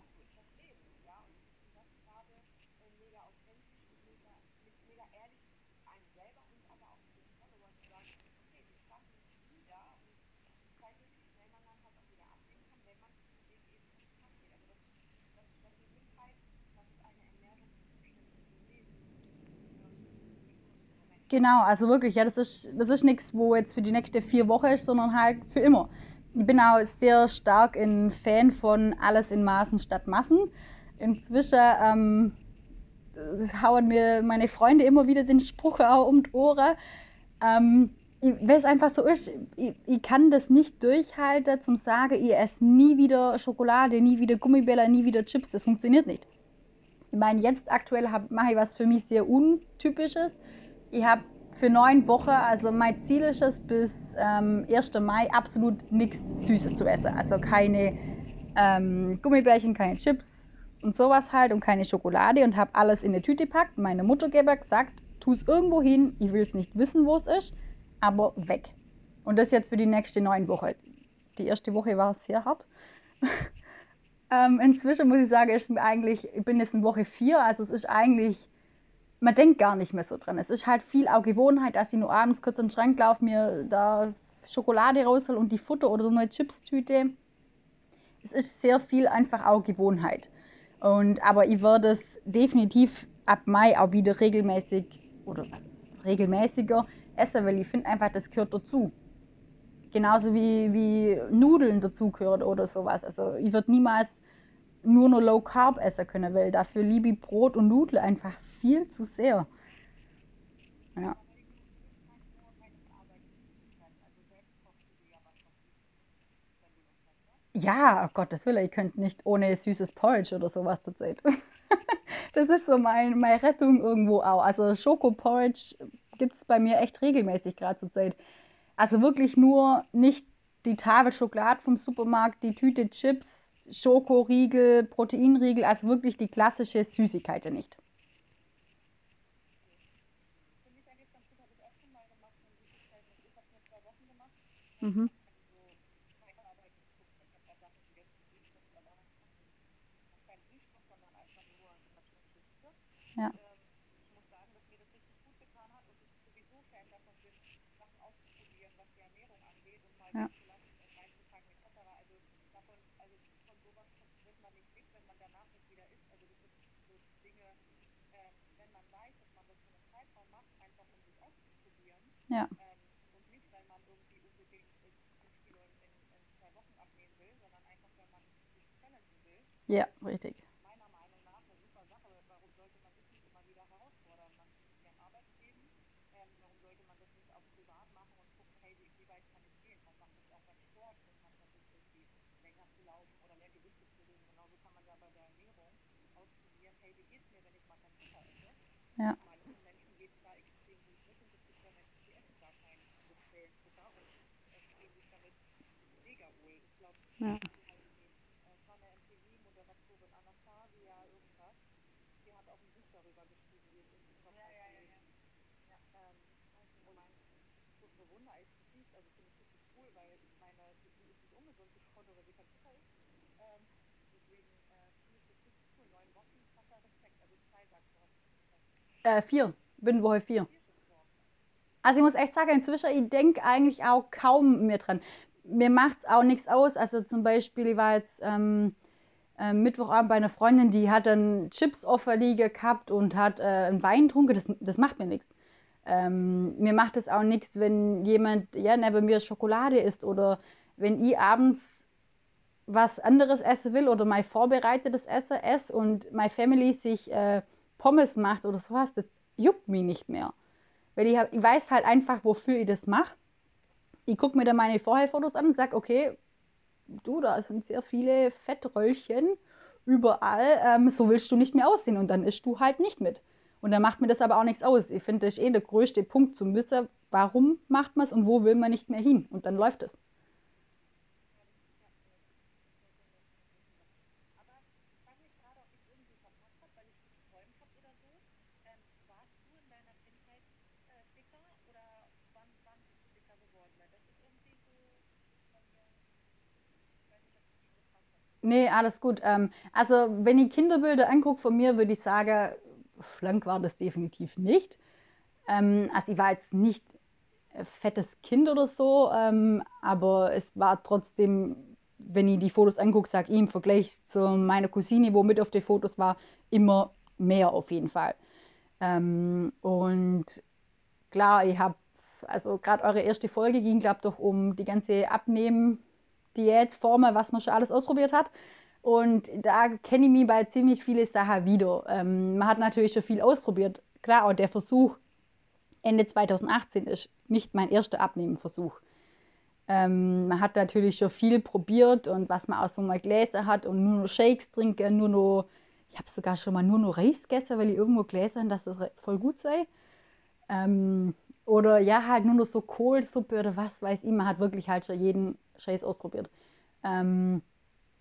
Genau, also wirklich, ja, das ist, das ist nichts, wo jetzt für die nächste vier Wochen ist, sondern halt für immer. Ich bin auch sehr stark ein Fan von alles in Maßen statt Massen. Inzwischen ähm, hauen mir meine Freunde immer wieder den Spruch auch um die Ohren. Ähm, weil es einfach so ist, ich, ich, kann das nicht durchhalten, zum sagen, ich esse nie wieder Schokolade, nie wieder Gummibälle, nie wieder Chips. Das funktioniert nicht. Ich meine, jetzt aktuell mache ich was für mich sehr Untypisches ich habe für neun Wochen, also mein Ziel ist es, bis ähm, 1. Mai absolut nichts Süßes zu essen. Also keine ähm, Gummibärchen, keine Chips und sowas halt und keine Schokolade und habe alles in eine Tüte gepackt. Meine Mutter gesagt, tu es irgendwo hin, ich will es nicht wissen, wo es ist, aber weg. Und das jetzt für die nächste neun Wochen. Die erste Woche war sehr hart. ähm, inzwischen muss ich sagen, ist mir eigentlich, ich bin jetzt in Woche vier, also es ist eigentlich, man denkt gar nicht mehr so dran. Es ist halt viel auch Gewohnheit, dass ich nur abends kurz in den Schrank laufe, mir da Schokolade raushol und die Futter oder eine Chipstüte. Es ist sehr viel einfach auch Gewohnheit. Und, aber ich werde es definitiv ab Mai auch wieder regelmäßig oder regelmäßiger essen, weil ich finde einfach, das gehört dazu. Genauso wie, wie Nudeln dazugehört oder sowas. Also ich würde niemals nur noch Low Carb essen können, weil dafür liebe ich Brot und Nudeln einfach viel zu sehr. Ja. Ja, oh Gott, das will ich. Könnte nicht ohne süßes Porridge oder sowas zur Zeit. das ist so mein, meine Rettung irgendwo auch. Also Schokoporridge gibt es bei mir echt regelmäßig gerade zur Zeit. Also wirklich nur nicht die Tafel Schokolade vom Supermarkt, die Tüte Chips, Schokoriegel, Proteinriegel, also wirklich die klassische Süßigkeit nicht. Mhm. Ja. Ja. Ja. Ja, richtig. Ja. Ja. Äh, vier. Bin Woche vier. Also ich muss echt sagen, inzwischen, ich denke eigentlich auch kaum mehr dran. Mir macht es auch nichts aus. Also zum Beispiel, ich war jetzt ähm, äh, Mittwochabend bei einer Freundin, die hat dann Chips auf der Liege gehabt und hat äh, einen Wein getrunken. Das, das macht mir nichts. Ähm, mir macht es auch nichts, wenn jemand ja, neben mir Schokolade isst oder wenn ich abends was anderes essen will oder mein vorbereitetes Essen esse und meine Family sich äh, Pommes macht oder sowas, das juckt mich nicht mehr. Weil ich, hab, ich weiß halt einfach, wofür ich das mache. Ich gucke mir dann meine Vorherfotos an und sage, okay, du, da sind sehr viele Fettröllchen überall, ähm, so willst du nicht mehr aussehen und dann isst du halt nicht mit. Und dann macht mir das aber auch nichts aus. Ich finde, das ist eh der größte Punkt zu wissen, warum macht man es und wo will man nicht mehr hin. Und dann läuft es. Nee, alles gut. Ähm, also, wenn ich Kinderbilder angucke von mir, würde ich sagen, schlank war das definitiv nicht. Ähm, also, ich war jetzt nicht fettes Kind oder so, ähm, aber es war trotzdem, wenn ich die Fotos angucke, sage ich im Vergleich zu meiner Cousine, wo mit auf den Fotos war, immer mehr auf jeden Fall. Ähm, und klar, ich habe, also gerade eure erste Folge ging, glaube ich, doch um die ganze Abnehmen. Diätformen, was man schon alles ausprobiert hat. Und da kenne ich mich bei ziemlich vielen Sachen wieder. Ähm, man hat natürlich schon viel ausprobiert. Klar, und der Versuch Ende 2018 ist nicht mein erster Abnehmenversuch. Ähm, man hat natürlich schon viel probiert und was man auch so mal Gläser hat und nur noch Shakes trinken, nur noch, ich habe sogar schon mal nur noch Reis gegessen, weil ich irgendwo Gläser habe, dass das voll gut sei. Ähm, oder ja, halt nur noch so Kohlsuppe oder was weiß ich. Man hat wirklich halt schon jeden Scheiß ausprobiert. Ähm,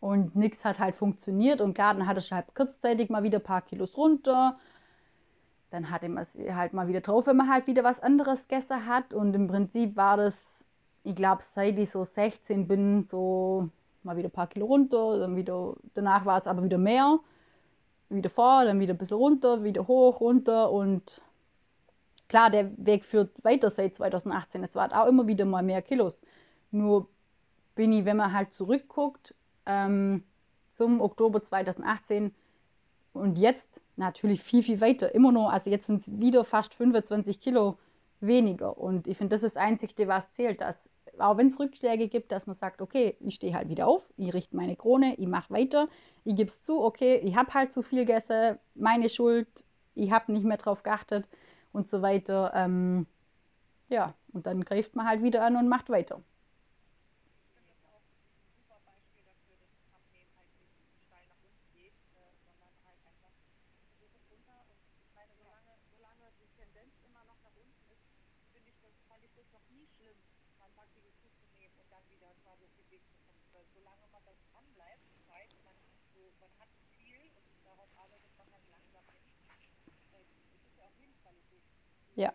und nichts hat halt funktioniert. Und klar, dann hatte ich halt kurzzeitig mal wieder ein paar Kilos runter. Dann hatte man es halt mal wieder drauf, wenn man halt wieder was anderes gegessen hat. Und im Prinzip war das, ich glaube, seit ich so 16 bin, so mal wieder ein paar Kilo runter. Dann wieder, danach war es aber wieder mehr. Wieder vor, dann wieder ein bisschen runter, wieder hoch, runter. Und klar, der Weg führt weiter seit 2018. Es waren auch immer wieder mal mehr Kilos. Nur bin ich, wenn man halt zurückguckt, ähm, zum Oktober 2018 und jetzt natürlich viel, viel weiter. Immer noch, also jetzt sind es wieder fast 25 Kilo weniger. Und ich finde, das ist das Einzige, was zählt, dass auch wenn es Rückschläge gibt, dass man sagt, okay, ich stehe halt wieder auf, ich richte meine Krone, ich mache weiter, ich gebe es zu, okay, ich habe halt zu viel gegessen, meine Schuld, ich habe nicht mehr drauf geachtet und so weiter. Ähm, ja, und dann greift man halt wieder an und macht weiter. Ja.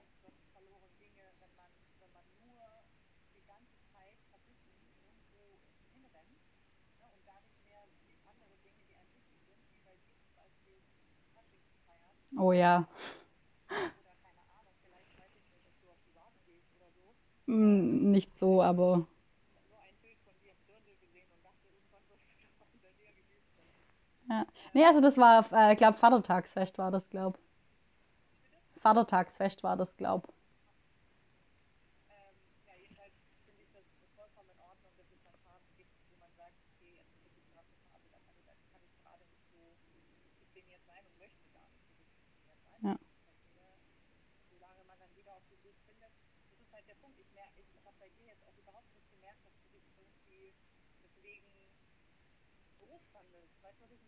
Oh ja. Hm, Nicht so, aber ja. Nee, also das war, äh, glaube Vatertagsfest war das, glaub. Vatertagsfest war das, glaub. Ja.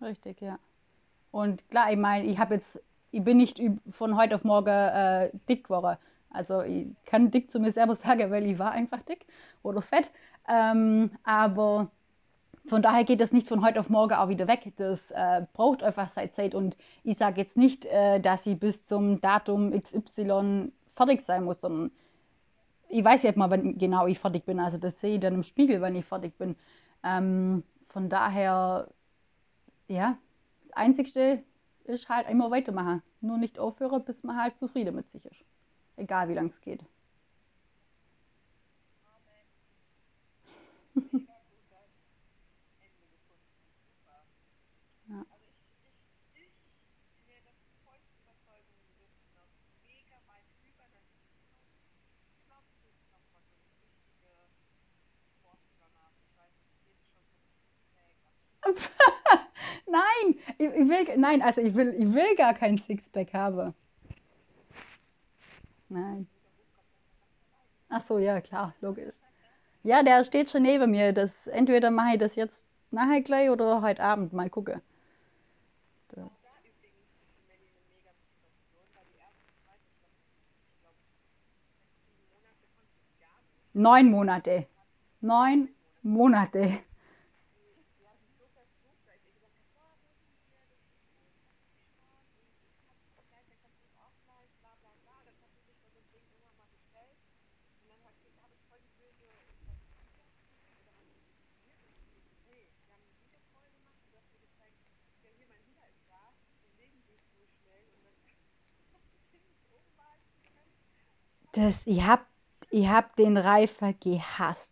Richtig, ja. Und klar, ich meine, ich habe jetzt, ich bin nicht von heute auf morgen äh, dick geworden. Also ich kann dick zu mir selber sagen, weil ich war einfach dick oder fett. Ähm, aber von daher geht das nicht von heute auf morgen auch wieder weg. Das äh, braucht einfach seine Zeit. Und ich sage jetzt nicht, äh, dass ich bis zum Datum XY fertig sein muss, sondern ich weiß ja mal, wann genau ich fertig bin. Also das sehe ich dann im Spiegel, wann ich fertig bin. Ähm, von daher, ja, das Einzigste ist halt immer weitermachen. Nur nicht aufhören, bis man halt zufrieden mit sich ist. Egal wie lang es geht. Ja. Nein, ich, ich will, nein, also ich will, ich will gar kein Sixpack haben. Nein. Ach so, ja, klar, logisch. Ja, der steht schon neben mir. Das, entweder mache ich das jetzt nachher gleich oder heute Abend. Mal gucken. Das. Neun Monate. Neun Monate. Das, ich hab, ich hab den Reifer gehasst.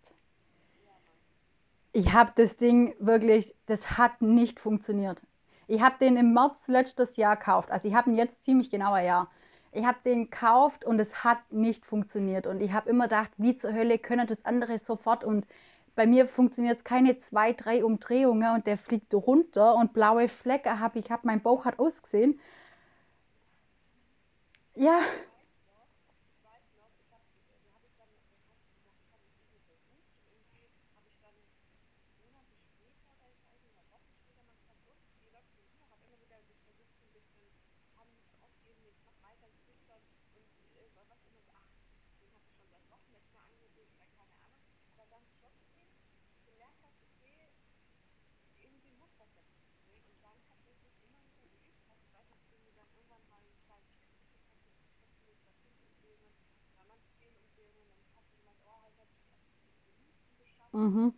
Ich habe das Ding wirklich, das hat nicht funktioniert. Ich habe den im März letztes Jahr gekauft. Also ich habe ihn jetzt ziemlich genau ein Jahr. Ich habe den gekauft und es hat nicht funktioniert. Und ich habe immer gedacht, wie zur Hölle können das andere sofort. Und bei mir funktioniert es keine zwei, drei Umdrehungen und der fliegt runter und blaue Flecke habe ich. habe mein Bauch hat ausgesehen. Ja, mhm.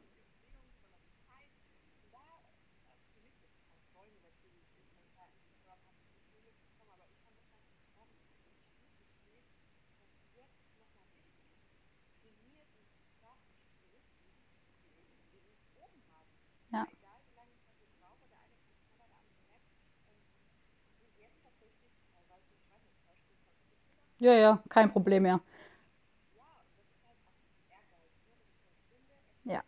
Ja. Ja, ja, kein Problem mehr. Ja.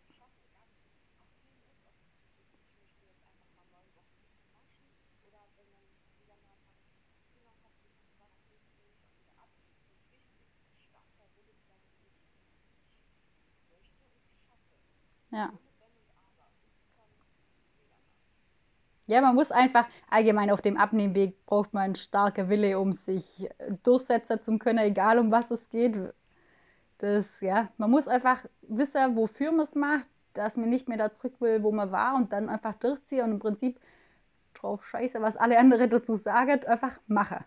Ja. Ja, man muss einfach allgemein auf dem Abnehmweg braucht man starke Wille, um sich durchsetzen zu können, egal um was es geht. Das, ja, man muss einfach wissen, wofür man es macht, dass man nicht mehr da zurück will, wo man war und dann einfach durchziehen und im Prinzip drauf scheiße, was alle anderen dazu sagen, einfach machen.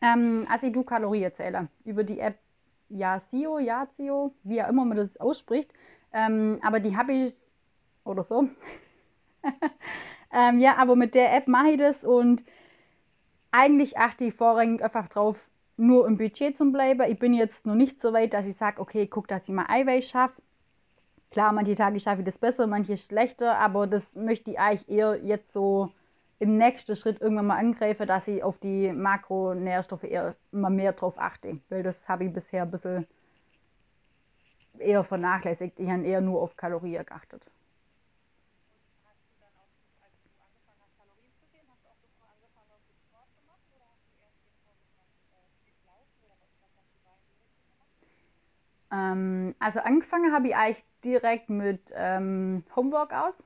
Ähm, also ich tue Kalorienzähler über die App Yazio, Yazio, wie auch immer man das ausspricht. Ähm, aber die habe ich oder so. ähm, ja, aber mit der App mache ich das und eigentlich achte ich vorrangig einfach drauf, nur im Budget zu bleiben. Ich bin jetzt noch nicht so weit, dass ich sage, okay, guck, dass ich mal Eiweiß schaffe. Klar, manche Tage schaffe ich das besser, manche schlechter, aber das möchte ich eigentlich eher jetzt so im nächsten Schritt irgendwann mal angreifen, dass ich auf die Makronährstoffe eher immer mehr drauf achte. Weil das habe ich bisher ein bisschen eher vernachlässigt. Ich habe eher nur auf Kalorien geachtet. Ähm, also angefangen habe ich eigentlich direkt mit ähm, Homeworkouts.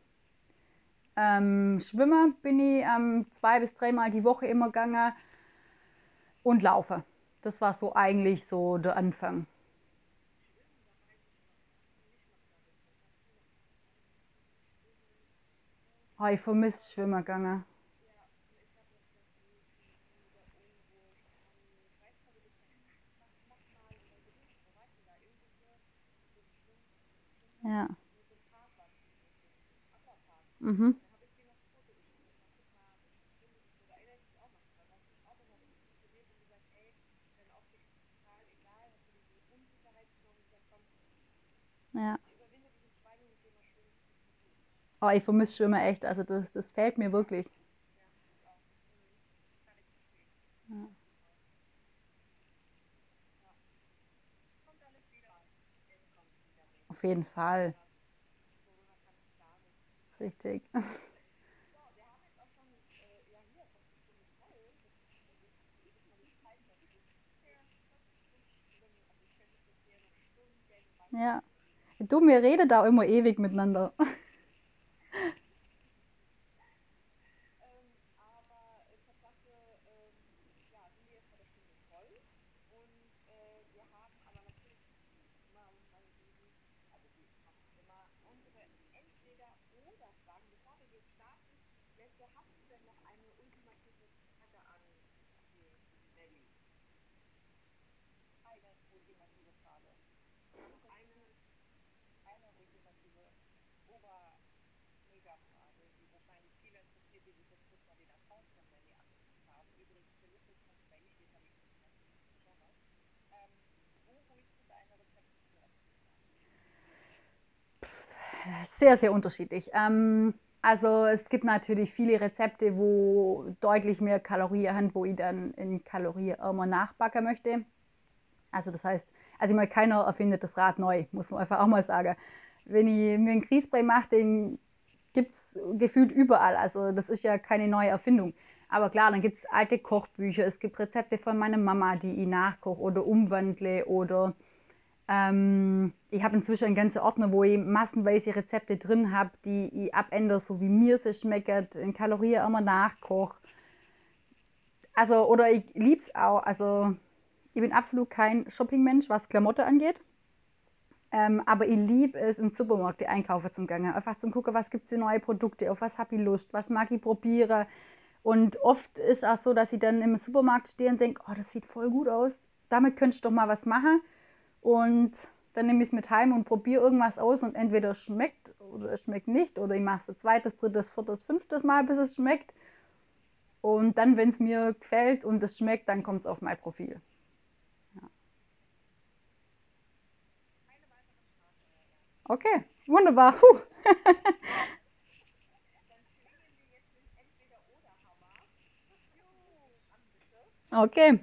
Ähm, Schwimmen bin ich ähm, zwei bis dreimal die Woche immer gegangen und laufe. Das war so eigentlich so der Anfang. Oh, ich vermisse Schwimmen gegangen. Ja. Mhm. Ja. Oh, ich vermisse Schwimmen echt. Also das, das fehlt mir wirklich. Ja. Auf jeden Fall. Richtig. Ja. Du, wir reden da immer ewig miteinander. Sehr, sehr unterschiedlich. Ähm, also es gibt natürlich viele Rezepte, wo deutlich mehr Kalorien haben, wo ich dann in Kalorien immer nachbacken möchte. Also das heißt, also ich meine, keiner erfindet das Rad neu, muss man einfach auch mal sagen. Wenn ich mir einen Grießbrei mache, den gibt es gefühlt überall. Also das ist ja keine neue Erfindung. Aber klar, dann gibt es alte Kochbücher, es gibt Rezepte von meiner Mama, die ich nachkoche oder umwandle oder ähm, ich habe inzwischen einen ganzen Ordner, wo ich massenweise Rezepte drin habe, die ich abändere, so wie mir sie schmecken, in Kalorien immer nachkoche. Also, oder ich liebe es auch. Also, ich bin absolut kein Shopping-Mensch, was Klamotte angeht. Ähm, aber ich liebe es, im Supermarkt die zum Gange. Einfach zum gucken, was gibt es für neue Produkte, auf was habe ich Lust, was mag ich probieren. Und oft ist auch so, dass ich dann im Supermarkt stehe und denke, oh, das sieht voll gut aus. Damit könnte ich doch mal was machen. Und dann nehme ich es mit heim und probiere irgendwas aus und entweder schmeckt oder es schmeckt nicht. Oder ich mache es zweites, drittes, viertes, fünftes Mal, bis es schmeckt. Und dann, wenn es mir gefällt und es schmeckt, dann kommt es auf mein Profil. Ja. Okay, wunderbar. Puh. okay.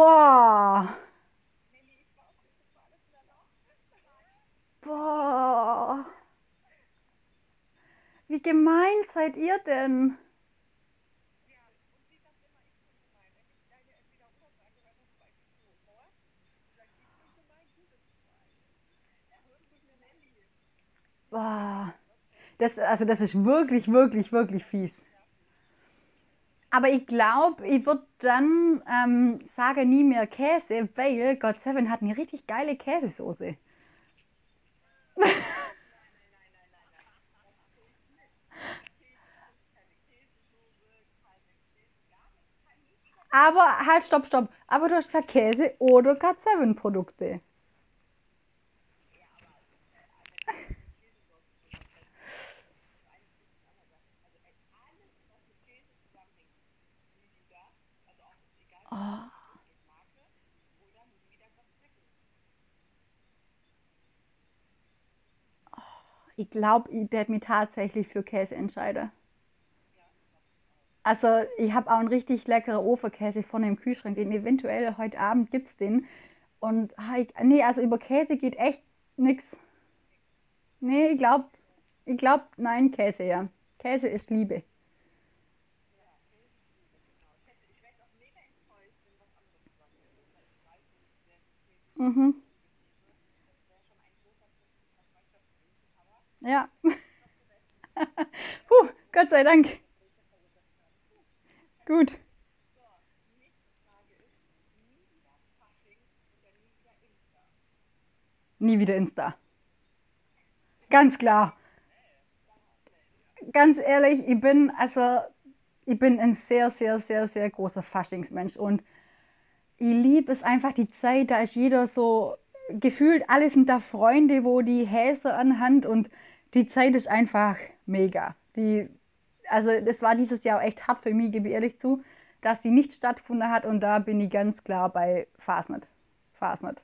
Boah. Boah. Wie gemein seid ihr denn? Boah. Das, also das ist wirklich, wirklich, wirklich fies. Aber ich glaube, ich würde dann ähm, sagen, nie mehr Käse, weil God Seven hat eine richtig geile Käsesoße. Aber halt, stopp, stopp. Aber du hast gesagt Käse oder God Seven Produkte. Ich glaube, ich werde mich tatsächlich für Käse entscheiden. Also, ich habe auch einen richtig leckeren Ofenkäse vorne im Kühlschrank, den eventuell heute Abend gibt es den. Und nee, also über Käse geht echt nichts. Nee, ich glaube, ich glaube, nein, Käse, ja. Käse ist Liebe. Mhm. Ja. Puh, Gott sei Dank. Gut. Nie wieder Insta. Ganz klar. Ganz ehrlich, ich bin also ich bin ein sehr, sehr, sehr, sehr großer Faschingsmensch und ich liebe es einfach die Zeit, da ist jeder so gefühlt, alle sind da Freunde, wo die Häser anhand und die Zeit ist einfach mega. Die, also das war dieses Jahr echt hart für mich, gebe ich ehrlich zu, dass die nicht stattgefunden hat und da bin ich ganz klar bei Fasnet. Fasnet.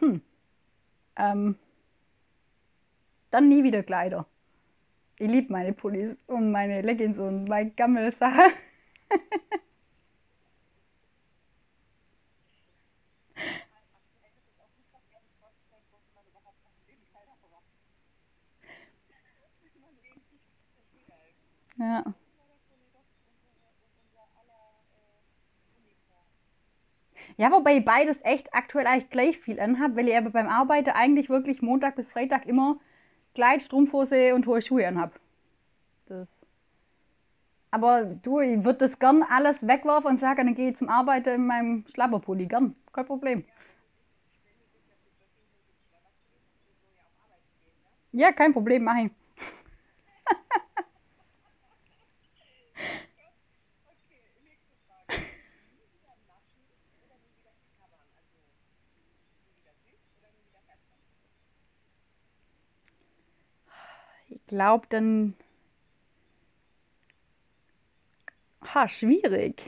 Hm. Ähm, dann nie wieder Kleider. Ich liebe meine Pullis und meine Leggings und meine Gammelsachen. Ja. Ja, wobei ich beides echt aktuell eigentlich gleich viel anhabe, weil ich aber beim Arbeiten eigentlich wirklich Montag bis Freitag immer Kleid, Strumpfhose und hohe Schuhe anhab. Das. Aber du, ich würde das gern alles wegwerfen und sagen, dann gehe ich zum Arbeiten in meinem Schlapperpulli. Gern, kein Problem. Ja, kein Problem, mache ich. Glaube dann. Ha, schwierig.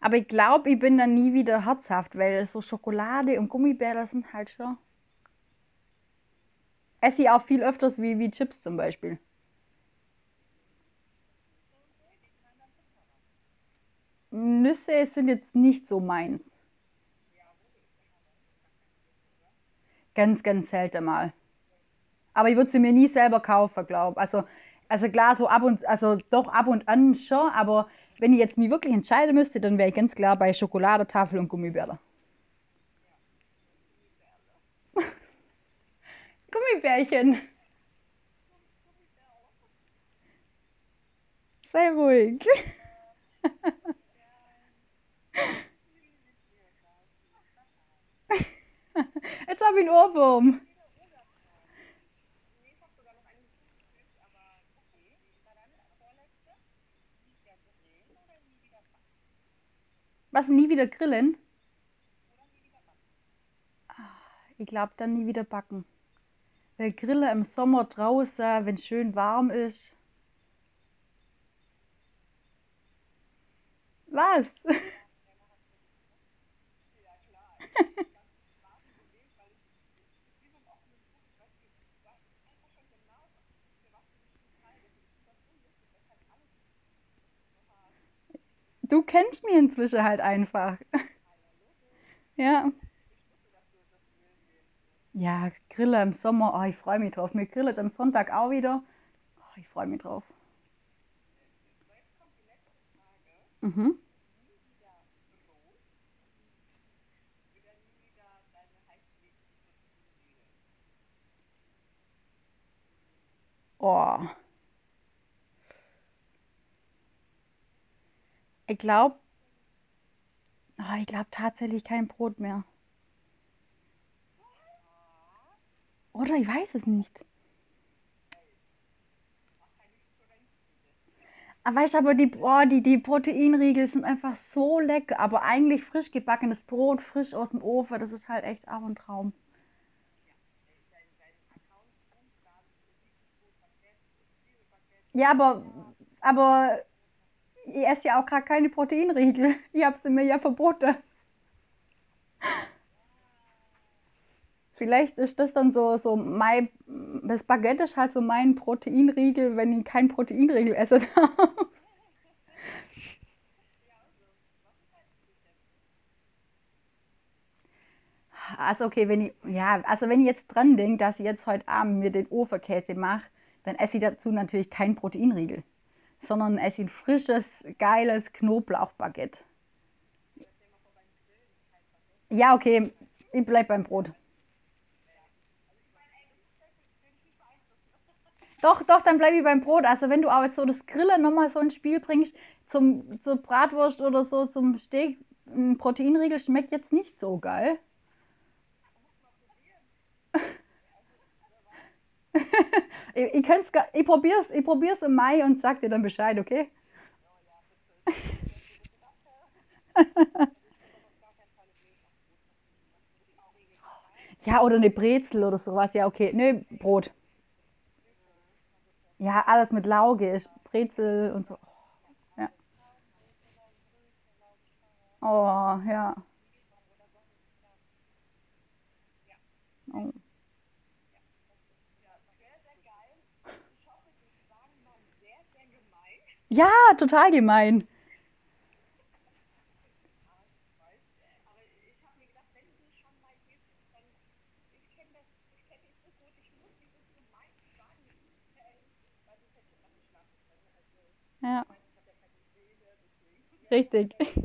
Aber ich glaube, ich bin dann nie wieder herzhaft, weil so Schokolade und Gummibärchen sind halt schon. Esse ich auch viel öfters wie, wie Chips zum Beispiel. Nüsse sind jetzt nicht so meins. Ganz, ganz selten mal. Aber ich würde sie mir nie selber kaufen, glaube Also, also klar, so ab und, also doch ab und an schon, aber wenn ich jetzt mich wirklich entscheiden müsste, dann wäre ich ganz klar bei Schokoladetafel und Gummibärle. Gummibärchen. Sei ruhig. Jetzt habe ich einen Ohrwurm. Was, nie wieder grillen? Ich glaube, dann nie wieder backen. Weil Grille im Sommer draußen, wenn es schön warm ist. Was? Du kennst mich inzwischen halt einfach. Ja. Ja, Grille im Sommer, oh, ich freue mich drauf. Wir grillen am Sonntag auch wieder. Oh, ich freue mich drauf. Mhm. Oh. Ich glaube, oh, ich glaube tatsächlich kein Brot mehr. Oder ich weiß es nicht. Ah, Weißt du, aber die, oh, die, die Proteinriegel sind einfach so lecker. Aber eigentlich frisch gebackenes Brot, frisch aus dem Ofen, das ist halt echt auch ein Traum. Ja, aber, aber ich esse ja auch gerade keine Proteinriegel. Ich habe sie mir ja verboten. Vielleicht ist das dann so, so mein, das Baguette ist halt so mein Proteinriegel, wenn ich kein Proteinriegel esse. Also okay, wenn ich, ja, also wenn ich jetzt dran denke, dass ich jetzt heute Abend mir den Ofenkäse mache, dann esse ich dazu natürlich kein Proteinriegel, sondern esse ein frisches, geiles Knoblauchbaguette. Ja, okay, ich bleib beim Brot. Doch, doch, dann bleibe ich beim Brot. Also wenn du aber jetzt so das Grillen nochmal so ins Spiel bringst, zum, zur Bratwurst oder so, zum Steak, ein Proteinriegel schmeckt jetzt nicht so geil. ich, ich, ich probiere es ich probier's im Mai und sag dir dann Bescheid, okay? ja, oder eine Brezel oder sowas. Ja, okay. Nö, Brot. Ja, alles mit Lauge, Brezel und so. Ja. Oh, ja. Oh. Ja, total gemein. Ja, richtig.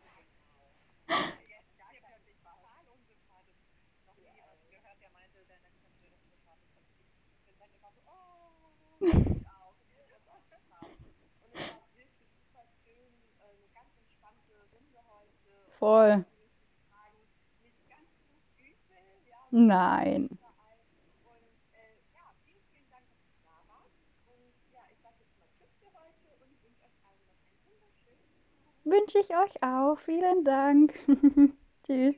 Voll. Nein. Wünsche ich euch auch. Vielen Dank. Tschüss.